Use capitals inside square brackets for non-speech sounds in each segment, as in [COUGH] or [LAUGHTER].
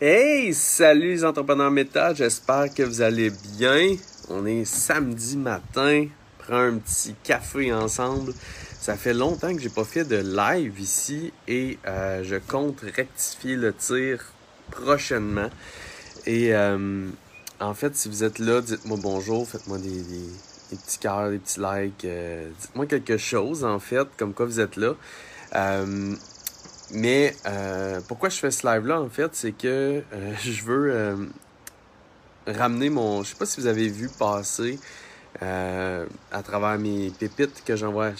Hey, salut les entrepreneurs méta, j'espère que vous allez bien. On est samedi matin, prends un petit café ensemble. Ça fait longtemps que j'ai pas fait de live ici et euh, je compte rectifier le tir prochainement. Et euh, en fait, si vous êtes là, dites-moi bonjour, faites-moi des, petits cœurs, des petits likes, euh, dites-moi quelque chose en fait, comme quoi vous êtes là. Mais euh, pourquoi je fais ce live-là, en fait, c'est que euh, [LAUGHS] je veux euh, ramener mon... Je sais pas si vous avez vu passer à travers mes pépites que j'envoie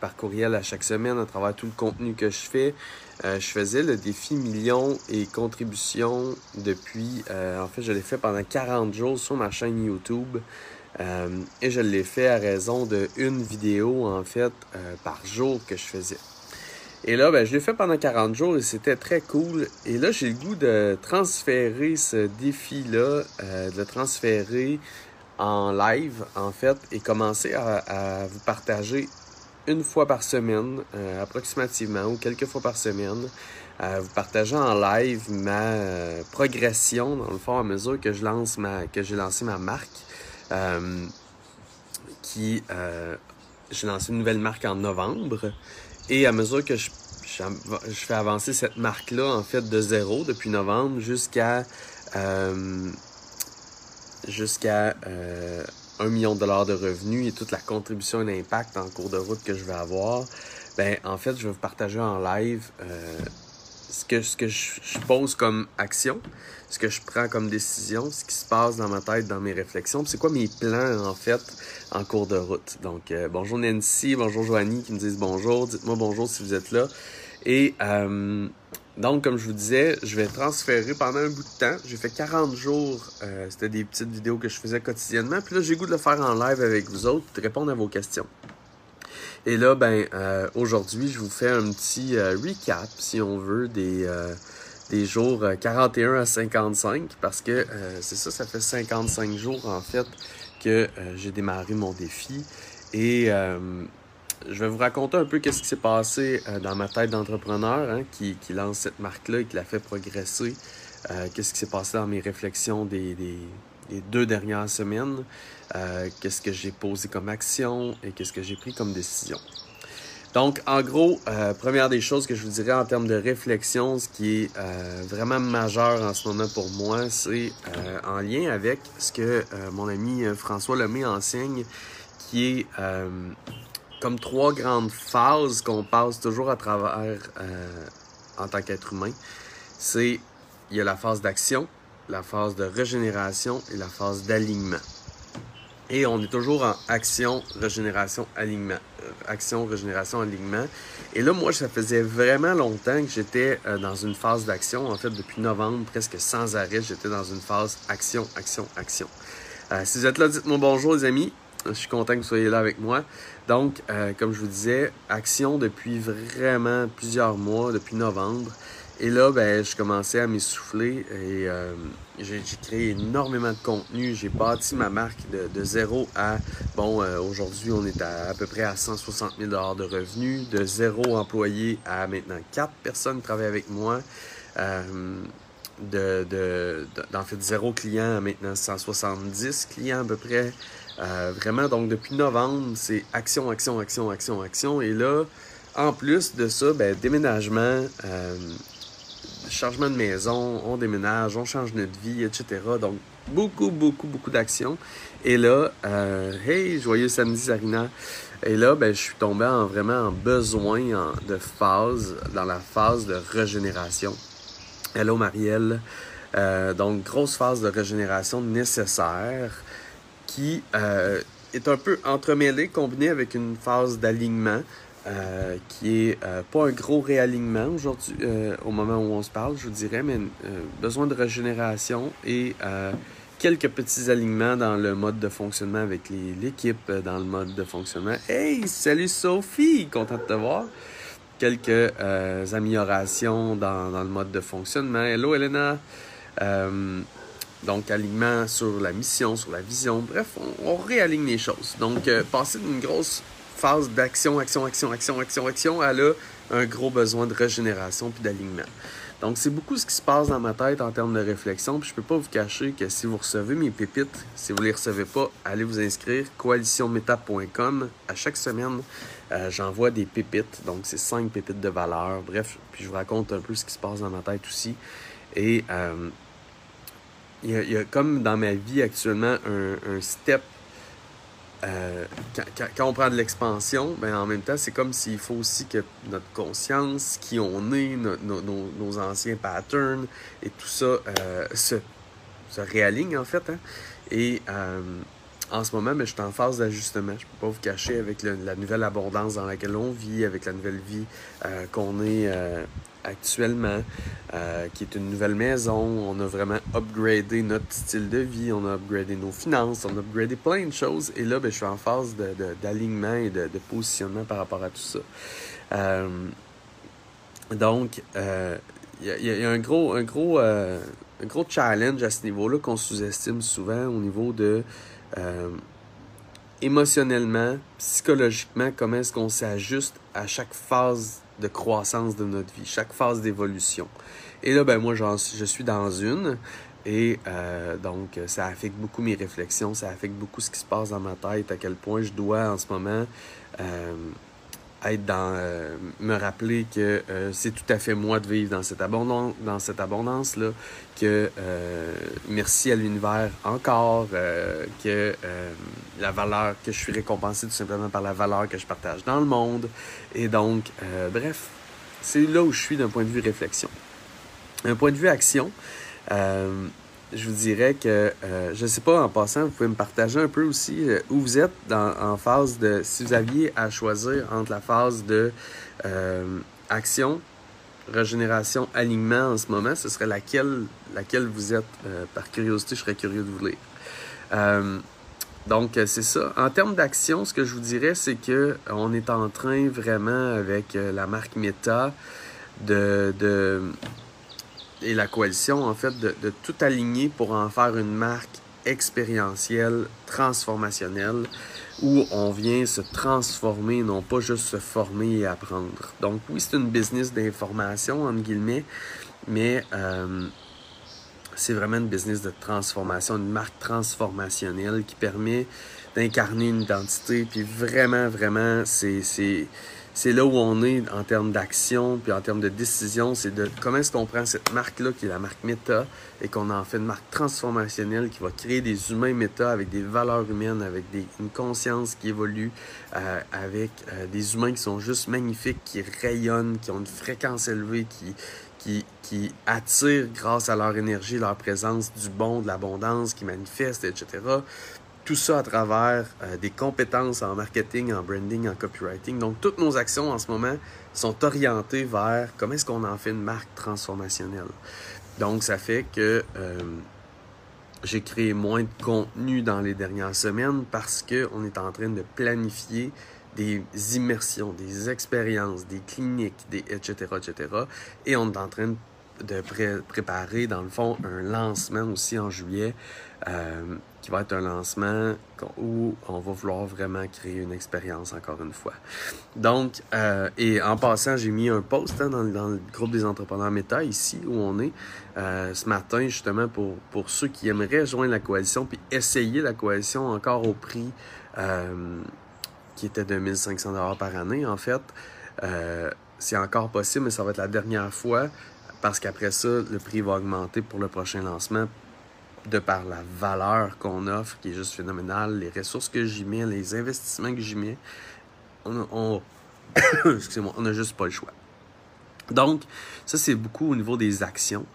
par courriel à chaque semaine, à travers tout le contenu que je fais. je faisais le défi millions et contributions depuis... en fait, je l'ai fait pendant 40 jours sur ma chaîne YouTube. et je l'ai fait à raison de une vidéo, en fait, par jour que je faisais. Et là, ben, je l'ai fait pendant 40 jours et c'était très cool. Et là, j'ai le goût de transférer ce défi-là, euh, de le transférer en live, en fait, et commencer à, vous partager une fois par semaine, euh, approximativement, ou quelques fois par semaine, à vous partager en live ma euh, progression, dans le fond, à mesure que je lance ma, que j'ai lancé ma marque, qui, j'ai lancé une nouvelle marque en novembre. Et à mesure que je, je, fais avancer cette marque-là, en fait, de zéro depuis novembre jusqu'à euh, jusqu'à euh, 1 million de dollars de revenus et toute la contribution et l'impact en cours de route que je vais avoir, ben en fait, je vais vous partager en live euh, ce que, je, pose comme action, ce que je prends comme décision, ce qui se passe dans ma tête, dans mes réflexions, c'est quoi mes plans en fait en cours de route. Donc euh, bonjour Nancy, bonjour Joanie qui me disent bonjour, dites-moi bonjour si vous êtes là. Et euh, donc comme je vous disais, je vais transférer pendant un bout de temps. J'ai fait 40 jours, euh, c'était des petites vidéos que je faisais quotidiennement, puis là j'ai goût de le faire en live avec vous autres, de répondre à vos questions. Et là, ben, euh, aujourd'hui, je vous fais un petit euh, recap, si on veut, des, euh, des jours 41 à 55, parce que c'est ça, ça fait 55 jours, en fait, que j'ai démarré mon défi. Et je vais vous raconter un peu qu'est-ce qui s'est passé dans ma tête d'entrepreneur, hein, qui, qui, lance cette marque-là et qui la fait progresser. qu'est-ce qui s'est passé dans mes réflexions des, des, deux dernières semaines. Euh, qu'est-ce que j'ai posé comme action et qu'est-ce que j'ai pris comme décision. Donc, en gros, euh, première des choses que je vous dirais en termes de réflexion, ce qui est euh, vraiment majeur en ce moment pour moi, c'est en lien avec ce que mon ami François Lemay enseigne, qui est comme trois grandes phases qu'on passe toujours à travers en tant qu'être humain. C'est, il y a la phase d'action, la phase de régénération et la phase d'alignement. Et on est toujours en action, régénération, alignement. Euh, action, régénération, alignement. Et là, moi, ça faisait vraiment longtemps que j'étais euh, dans une phase d'action. En fait, depuis novembre, presque sans arrêt, j'étais dans une phase action, action, action. Euh, si vous êtes là, dites-moi bonjour, les amis. Je suis content que vous soyez là avec moi. Donc, comme je vous disais, action depuis vraiment plusieurs mois, depuis novembre. Et là, ben, je commençais à m'essouffler et euh, j'ai créé énormément de contenu. J'ai bâti ma marque de, zéro à, bon, euh, aujourd'hui, on est à, à peu près à 160 000 de revenus, de zéro employé à maintenant quatre personnes travaillent avec moi. Euh, de, de, d'en fait zéro client à maintenant 170 clients à peu près. vraiment, donc depuis novembre, c'est action, action, action, action, action. Et là, en plus de ça, ben, déménagement, changement de maison, on déménage, on change notre vie, etc. Donc, beaucoup, beaucoup, beaucoup d'actions. Et là, euh, hey, joyeux samedi, Sarina. Et là, ben, je suis tombé en vraiment en besoin de phase, dans la phase de régénération. Hello, Marielle. Euh, donc, grosse phase de régénération nécessaire qui euh, est un peu entremêlée, combinée avec une phase d'alignement. Euh, qui est euh, pas un gros réalignement aujourd'hui, euh, au moment où on se parle, je vous dirais, mais besoin de régénération et quelques petits alignements dans le mode de fonctionnement avec l'équipe, dans le mode de fonctionnement. Hey, salut Sophie, content de te voir. Quelques améliorations dans, le mode de fonctionnement. Hello Elena. donc, alignement sur la mission, sur la vision. Bref, on, on réaligne les choses. Donc, passer d'une grosse phase d'action, action, action, action, action, action, elle a un gros besoin de régénération puis d'alignement. Donc, c'est beaucoup ce qui se passe dans ma tête en termes de réflexion. Puis, je peux pas vous cacher que si vous recevez mes pépites, si vous les recevez pas, allez vous inscrire coalitionmeta.com. À chaque semaine, euh, j'envoie des pépites. Donc, c'est cinq pépites de valeur. Bref, puis je vous raconte un peu ce qui se passe dans ma tête aussi. Et euh, il y, a, comme dans ma vie actuellement un, step. Euh, quand, on prend de l'expansion, ben en même temps, c'est comme s'il faut aussi que notre conscience, qui on est, nos, anciens patterns et tout ça euh, se, se, réaligne en fait. Hein. Et euh, en ce moment, mais ben, je suis en phase d'ajustement. Je ne peux pas vous cacher avec la nouvelle abondance dans laquelle on vit, avec la nouvelle vie qu'on est actuellement, euh, qui est une nouvelle maison. On a vraiment upgradé notre style de vie, on a upgradé nos finances, on a upgradé plein de choses. Et là, ben, je suis en phase d'alignement et de, positionnement par rapport à tout ça. Euh, donc, il euh, y, a un gros, un, gros, un gros challenge à ce niveau-là qu'on sous-estime souvent au niveau de émotionnellement, psychologiquement, comment est-ce qu'on s'ajuste à chaque phase de croissance de notre vie, chaque phase d'évolution. Et là, ben moi, je suis dans une. Et euh, donc, ça affecte beaucoup mes réflexions, ça affecte beaucoup ce qui se passe dans ma tête, à quel point je dois en ce moment euh, être dans euh, me rappeler que euh, c'est tout à fait moi de vivre dans cette abondance dans cette abondance là que euh, merci à l'univers encore que la valeur que je suis récompensé tout simplement par la valeur que je partage dans le monde. Et donc bref c'est là où je suis d'un point de vue réflexion. Un point de vue action je vous dirais que, euh, je ne sais pas, en passant, vous pouvez me partager un peu aussi euh, où vous êtes dans, en phase de, si vous aviez à choisir entre la phase de euh, action, régénération, alignement en ce moment, ce serait laquelle, laquelle vous êtes. par curiosité, je serais curieux de vous lire. donc, c'est ça. En termes d'action, ce que je vous dirais, c'est que on est en train vraiment avec la marque Meta de, de et la coalition, en fait, de, tout aligner pour en faire une marque expérientielle, transformationnelle, où on vient se transformer, non pas juste se former et apprendre. Donc oui, c'est une business d'information, entre guillemets, mais euh, c'est vraiment une business de transformation, une marque transformationnelle qui permet d'incarner une identité, puis vraiment, vraiment, c'est c'est là où on est en termes d'action, puis en termes de décision, c'est de comment est-ce qu'on prend cette marque-là, qui est la marque Meta, et qu'on en fait une marque transformationnelle qui va créer des humains Meta avec des valeurs humaines, avec des, une conscience qui évolue, euh, avec euh, des humains qui sont juste magnifiques, qui rayonnent, qui ont une fréquence élevée, qui, qui, qui attirent grâce à leur énergie, leur présence du bon, de l'abondance, qui manifestent, etc. Tout ça à travers euh, des compétences en marketing, en branding, en copywriting. Donc, toutes nos actions en ce moment sont orientées vers comment est-ce qu'on en fait une marque transformationnelle. Donc, ça fait que euh, j'ai créé moins de contenu dans les dernières semaines parce qu'on est en train de planifier des immersions, des expériences, des cliniques, des etc., etc. Et on est en train de préparer, dans le fond, un lancement aussi en juillet euh, qui va être un lancement où on va vouloir vraiment créer une expérience encore une fois. Donc, euh, et en passant, j'ai mis un post hein, dans, le groupe des entrepreneurs méta ici où on est euh, ce matin justement pour, pour ceux qui aimeraient joindre la coalition puis essayer la coalition encore au prix qui était de 1500 dollars par année en fait. c'est encore possible, mais ça va être la dernière fois parce qu'après ça, le prix va augmenter pour le prochain lancement de par la valeur qu'on offre, qui est juste phénoménale, les ressources que j'y mets, les investissements que j'y mets, on, on [COUGHS] excusez-moi, on n'a juste pas le choix. Donc, ça, c'est beaucoup au niveau des actions.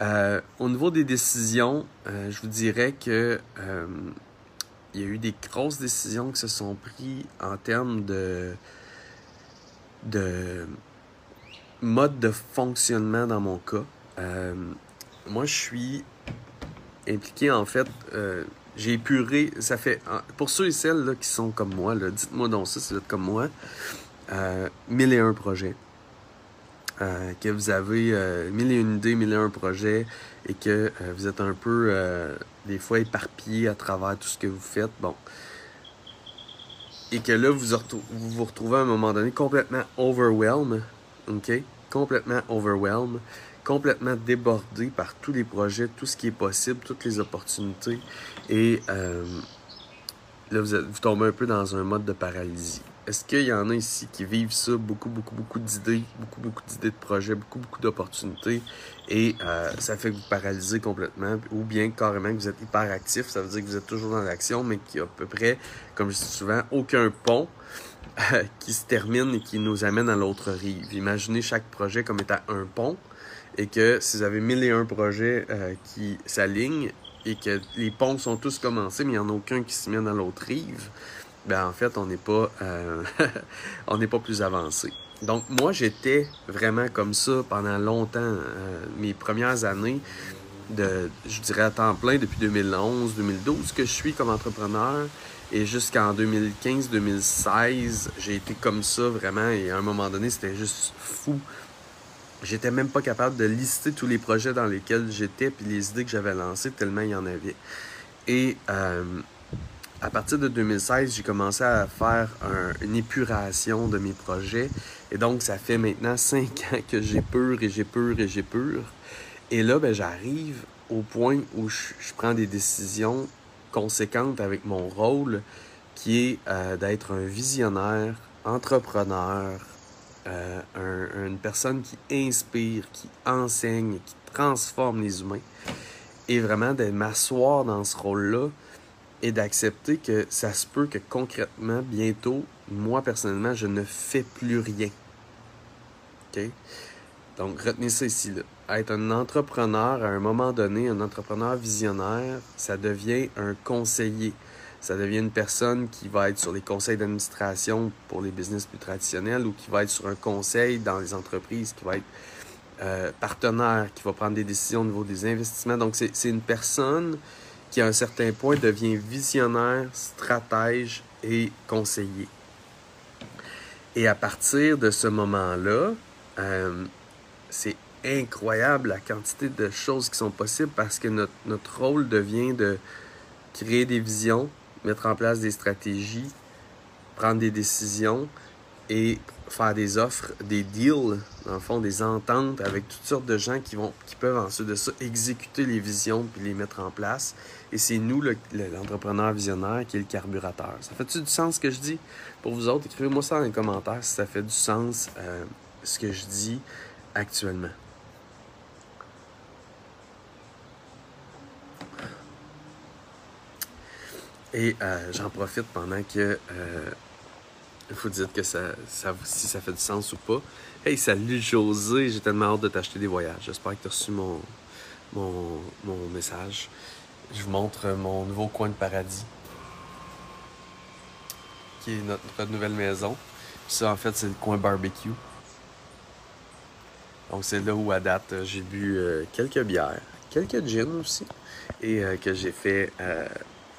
Euh, au niveau des décisions, euh, je vous dirais que euh, il y a eu des grosses décisions qui se sont prises en termes de, de mode de fonctionnement dans mon cas. moi, je suis impliqué, en fait, euh, j'ai épuré, ça fait, pour ceux et celles là, qui sont comme moi, dites-moi donc ça si vous êtes comme moi, euh, mille et un projets. Euh, que vous avez euh, mille et une idées, mille et un projets et que vous êtes un peu, des fois, éparpillé à travers tout ce que vous faites. Bon. Et que là, vous, vous retrouvez à un moment donné complètement overwhelmed. OK? Complètement overwhelmed complètement débordé par tous les projets, tout ce qui est possible, toutes les opportunités. Et euh, là, vous, êtes, vous tombez un peu dans un mode de paralysie. Est-ce qu'il y en a ici qui vivent ça, beaucoup, beaucoup, beaucoup d'idées, beaucoup, beaucoup d'idées de projets, beaucoup, beaucoup d'opportunités, et euh, ça fait que vous paralysez complètement, ou bien carrément que vous êtes hyper actif, ça veut dire que vous êtes toujours dans l'action, mais qu'il y a à peu près, comme je dis souvent, aucun pont [LAUGHS] qui se termine et qui nous amène à l'autre rive. Imaginez chaque projet comme étant un pont, et que si vous avez mille et un projets euh, qui s'alignent, et que les ponts sont tous commencés, mais il n'y en a aucun qui se mène à l'autre rive, ben en fait, on n'est pas, euh, [LAUGHS] on n'est pas plus avancé. Donc moi, j'étais vraiment comme ça pendant longtemps, euh, mes premières années de, je dirais à temps plein depuis 2011, 2012 que je suis comme entrepreneur. Et jusqu'en 2015-2016, j'ai été comme ça vraiment. Et à un moment donné, c'était juste fou. J'étais même pas capable de lister tous les projets dans lesquels j'étais puis les idées que j'avais lancées tellement il y en avait. Et euh, à partir de 2016, j'ai commencé à faire une épuration de mes projets. Et donc, ça fait maintenant cinq ans que j'ai peur et j'ai peur et j'ai peur. Et là, ben, j'arrive au point où je, prends des décisions conséquentes avec mon rôle, qui est euh, d'être un visionnaire, entrepreneur, euh, une personne qui inspire, qui enseigne, qui transforme les humains. Et vraiment de m'asseoir dans ce rôle-là et d'accepter que ça se peut que concrètement, bientôt, moi personnellement, je ne fais plus rien. OK? Donc, retenez ça ici. Là. Être un entrepreneur, à un moment donné, un entrepreneur visionnaire, ça devient un conseiller. Ça devient une personne qui va être sur les conseils d'administration pour les business plus traditionnels ou qui va être sur un conseil dans les entreprises, qui va être euh, partenaire, qui va prendre des décisions au niveau des investissements. Donc, c'est une personne qui à un certain point devient visionnaire, stratège et conseiller. Et à partir de ce moment-là, euh, c'est incroyable la quantité de choses qui sont possibles parce que notre, rôle devient de créer des visions, mettre en place des stratégies, prendre des décisions et faire des offres, des deals, dans le fond, des ententes avec toutes sortes de gens qui, vont, qui peuvent ensuite de ça exécuter les visions puis les mettre en place. Et c'est nous, l'entrepreneur visionnaire, qui est le carburateur. Ça fait-tu du sens ce que je dis? Pour vous autres, écrivez-moi ça dans les commentaires si ça fait du sens euh, ce que je dis actuellement. Et euh, j'en profite pendant que euh, vous dites que ça, si ça fait du sens ou pas. Hey, salut José, j'ai tellement hâte de t'acheter des voyages. J'espère que tu as reçu mon, mon, message je vous montre mon nouveau coin de paradis, qui est notre, nouvelle maison. Ça, en fait, c'est le coin barbecue. Donc, c'est là où, à date, j'ai bu euh, quelques bières, quelques gins aussi, et euh, que j'ai fait euh,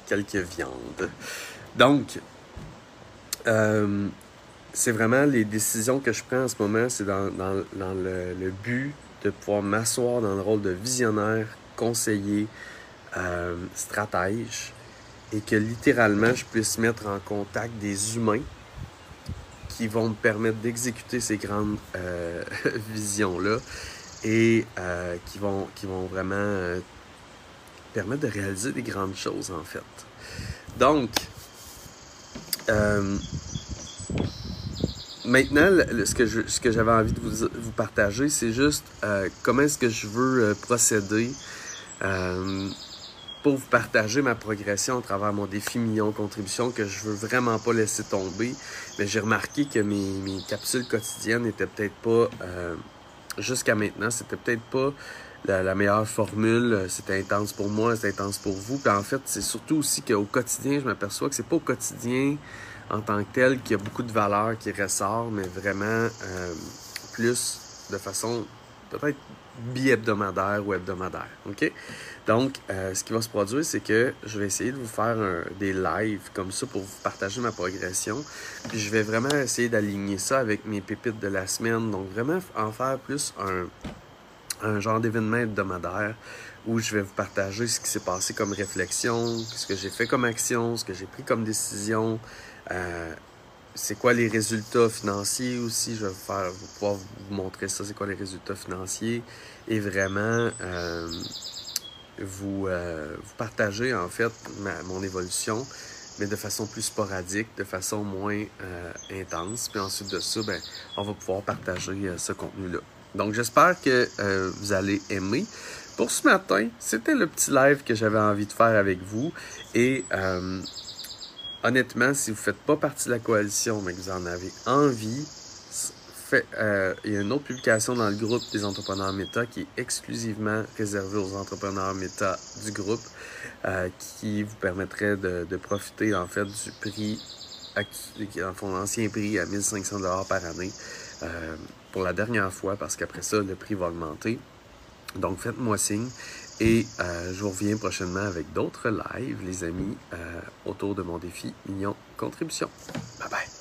quelques viandes. Donc, c'est vraiment les décisions que je prends en ce moment, c'est dans, le, le, but de pouvoir m'asseoir dans le rôle de visionnaire, conseiller, stratège et que littéralement je puisse mettre en contact des humains qui vont me permettre d'exécuter ces grandes euh, [LAUGHS] visions-là et euh, qui, vont, qui vont vraiment permettre de réaliser des grandes choses en fait. Donc, maintenant, ce que, ce que j'avais envie de vous, vous partager, c'est juste comment est-ce que je veux procéder pour vous partager ma progression à travers mon défi million contribution que je veux vraiment pas laisser tomber. Mais j'ai remarqué que mes, mes, capsules quotidiennes n'étaient peut-être pas, euh, jusqu'à maintenant, c'était peut-être pas la, meilleure formule. C'était intense pour moi, c'était intense pour vous. Puis en fait, c'est surtout aussi qu'au quotidien, je m'aperçois que c'est pas au quotidien en tant que tel qu'il y a beaucoup de valeur qui ressort, mais vraiment euh, plus de façon peut-être bi-hebdomadaire ou hebdomadaire. OK? Donc, euh, ce qui va se produire, c'est que je vais essayer de vous faire des lives comme ça pour vous partager ma progression. Puis je vais vraiment essayer d'aligner ça avec mes pépites de la semaine. Donc, vraiment en faire plus un, genre d'événement hebdomadaire où je vais vous partager ce qui s'est passé comme réflexion, ce que j'ai fait comme action, ce que j'ai pris comme décision. Euh, c'est quoi les résultats financiers aussi? Je vais faire, pouvoir vous montrer ça, c'est quoi les résultats financiers. Et vraiment, euh, vous, euh, vous partager en fait mon évolution, mais de façon plus sporadique, de façon moins euh, intense. Puis ensuite de ça, ben, on va pouvoir partager ce contenu-là. Donc j'espère que vous allez aimer. Pour ce matin, c'était le petit live que j'avais envie de faire avec vous. Et honnêtement, si vous ne faites pas partie de la coalition, mais que vous en avez envie, euh, il y a une autre publication dans le groupe des entrepreneurs méta qui est exclusivement réservée aux entrepreneurs méta du groupe, euh, qui vous permettrait de, profiter en fait du prix, en fond, l'ancien prix à 1500 dollars par année euh, pour la dernière fois, parce qu'après ça, le prix va augmenter. Donc, faites-moi signe et euh, je vous reviens prochainement avec d'autres lives, les amis, euh, autour de mon défi Million Contribution. Bye bye!